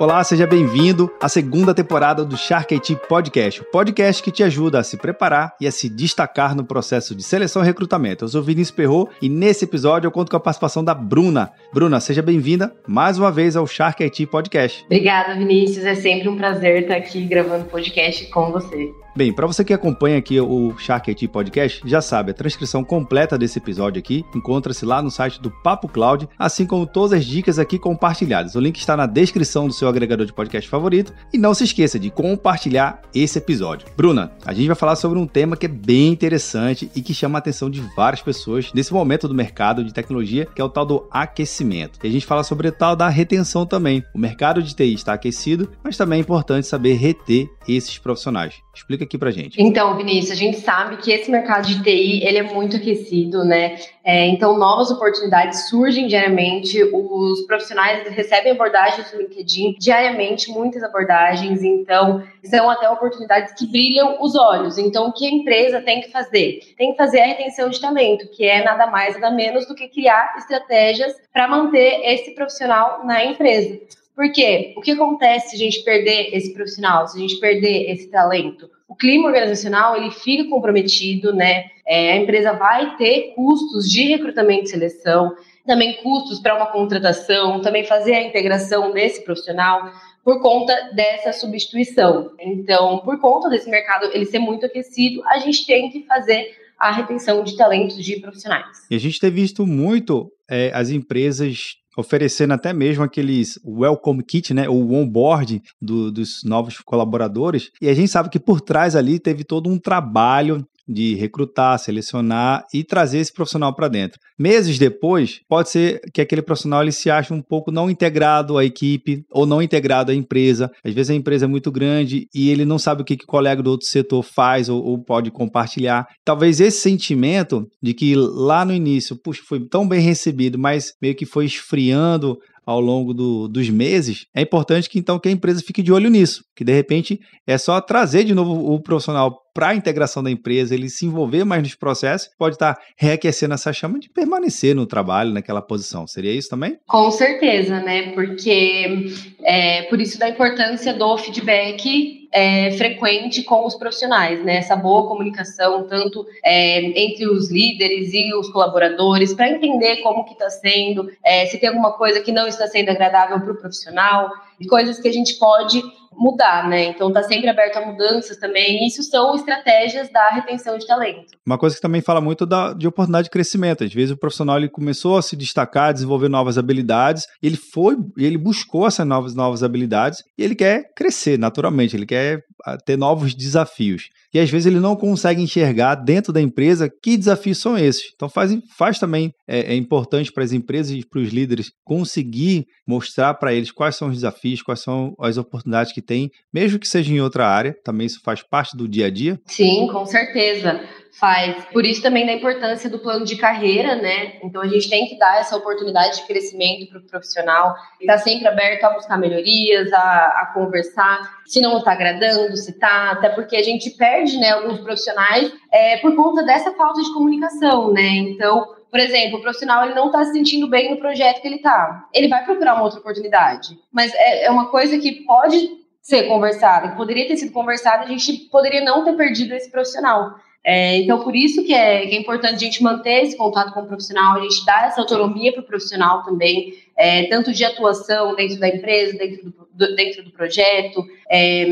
Olá, seja bem-vindo à segunda temporada do Shark IT Podcast, o podcast que te ajuda a se preparar e a se destacar no processo de seleção e recrutamento. Eu sou Vinícius Perro e nesse episódio eu conto com a participação da Bruna. Bruna, seja bem-vinda mais uma vez ao Shark IT Podcast. Obrigada, Vinícius. É sempre um prazer estar aqui gravando podcast com você. Bem, para você que acompanha aqui o Shark IT Podcast, já sabe, a transcrição completa desse episódio aqui encontra-se lá no site do Papo Cloud, assim como todas as dicas aqui compartilhadas. O link está na descrição do seu agregador de podcast favorito e não se esqueça de compartilhar esse episódio. Bruna, a gente vai falar sobre um tema que é bem interessante e que chama a atenção de várias pessoas nesse momento do mercado de tecnologia, que é o tal do aquecimento. E a gente fala sobre o tal da retenção também. O mercado de TI está aquecido, mas também é importante saber reter esses profissionais. Explica aqui pra gente. Então, Vinícius, a gente sabe que esse mercado de TI, ele é muito aquecido, né? É, então, novas oportunidades surgem diariamente, os profissionais recebem abordagens no LinkedIn, diariamente, muitas abordagens, então, são até oportunidades que brilham os olhos. Então, o que a empresa tem que fazer? Tem que fazer a retenção de talento, que é nada mais, nada menos do que criar estratégias para manter esse profissional na empresa. Porque o que acontece se a gente perder esse profissional, se a gente perder esse talento? O clima organizacional ele fica comprometido, né? É, a empresa vai ter custos de recrutamento e seleção, também custos para uma contratação, também fazer a integração desse profissional por conta dessa substituição. Então, por conta desse mercado ele ser muito aquecido, a gente tem que fazer a retenção de talentos de profissionais. E a gente tem visto muito é, as empresas oferecendo até mesmo aqueles welcome kit, né, o onboard do, dos novos colaboradores. E a gente sabe que por trás ali teve todo um trabalho de recrutar, selecionar e trazer esse profissional para dentro. Meses depois, pode ser que aquele profissional ele se ache um pouco não integrado à equipe ou não integrado à empresa. Às vezes a empresa é muito grande e ele não sabe o que, que o colega do outro setor faz ou, ou pode compartilhar. Talvez esse sentimento de que lá no início, puxa, foi tão bem recebido, mas meio que foi esfriando ao longo do, dos meses, é importante que então que a empresa fique de olho nisso, que de repente é só trazer de novo o profissional para a integração da empresa, ele se envolver mais nos processos, pode estar reaquecendo essa chama de permanecer no trabalho, naquela posição. Seria isso também? Com certeza, né? Porque é por isso da importância do feedback é, frequente com os profissionais, né? Essa boa comunicação, tanto é, entre os líderes e os colaboradores, para entender como que está sendo, é, se tem alguma coisa que não está sendo agradável para o profissional, e coisas que a gente pode mudar, né? Então tá sempre aberto a mudanças também. Isso são estratégias da retenção de talento. Uma coisa que também fala muito da, de oportunidade de crescimento. Às vezes o profissional ele começou a se destacar, desenvolver novas habilidades, ele foi, ele buscou essas novas novas habilidades e ele quer crescer naturalmente, ele quer ter novos desafios. E às vezes ele não consegue enxergar dentro da empresa que desafios são esses. Então faz, faz também é, é importante para as empresas e para os líderes conseguir mostrar para eles quais são os desafios, quais são as oportunidades que tem, mesmo que seja em outra área, também isso faz parte do dia a dia? Sim, com certeza faz. Por isso também da importância do plano de carreira, né? Então a gente tem que dar essa oportunidade de crescimento para o profissional, estar tá sempre aberto a buscar melhorias, a, a conversar, se não está agradando, se está, até porque a gente perde, né, alguns profissionais é, por conta dessa falta de comunicação, né? Então por exemplo, o profissional ele não está se sentindo bem no projeto que ele está. Ele vai procurar uma outra oportunidade. Mas é, é uma coisa que pode ser conversada, que poderia ter sido conversada, a gente poderia não ter perdido esse profissional. É, então, por isso que é, que é, importante a gente manter esse contato com o profissional, a gente dar essa autonomia para o profissional também, é, tanto de atuação dentro da empresa, dentro do, do dentro do projeto, é,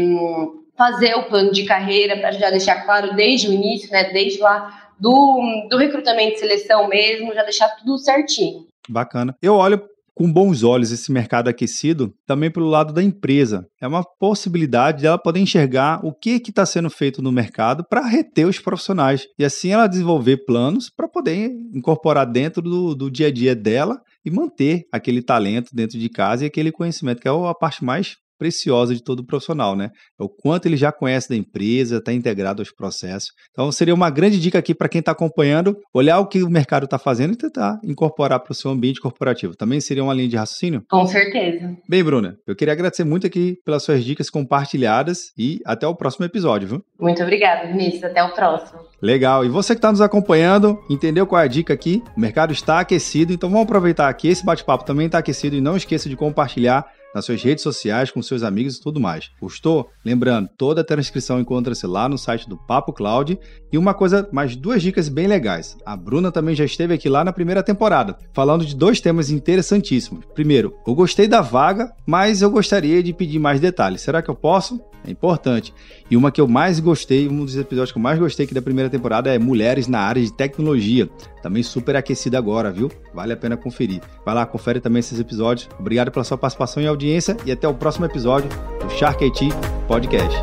fazer o plano de carreira para já deixar claro desde o início, né, desde lá do, do recrutamento e seleção mesmo, já deixar tudo certinho. Bacana. Eu olho com bons olhos esse mercado aquecido também pelo lado da empresa. É uma possibilidade dela poder enxergar o que está sendo feito no mercado para reter os profissionais e assim ela desenvolver planos para poder incorporar dentro do, do dia a dia dela e manter aquele talento dentro de casa e aquele conhecimento, que é a parte mais preciosa de todo profissional, né? É o quanto ele já conhece da empresa, está integrado aos processos. Então, seria uma grande dica aqui para quem está acompanhando, olhar o que o mercado está fazendo e tentar incorporar para o seu ambiente corporativo. Também seria uma linha de raciocínio? Com certeza. Bem, Bruna, eu queria agradecer muito aqui pelas suas dicas compartilhadas e até o próximo episódio, viu? Muito obrigada, Vinícius. Até o próximo. Legal. E você que está nos acompanhando, entendeu qual é a dica aqui? O mercado está aquecido, então vamos aproveitar que esse bate-papo também está aquecido e não esqueça de compartilhar nas suas redes sociais, com seus amigos e tudo mais. Gostou? Lembrando, toda a transcrição encontra-se lá no site do Papo Cloud. E uma coisa, mais duas dicas bem legais. A Bruna também já esteve aqui lá na primeira temporada, falando de dois temas interessantíssimos. Primeiro, eu gostei da vaga, mas eu gostaria de pedir mais detalhes. Será que eu posso? É importante. E uma que eu mais gostei, um dos episódios que eu mais gostei aqui da primeira temporada é Mulheres na área de tecnologia. Também super aquecida agora, viu? Vale a pena conferir. Vai lá, confere também esses episódios. Obrigado pela sua participação e audiência e até o próximo episódio do Shark IT Podcast.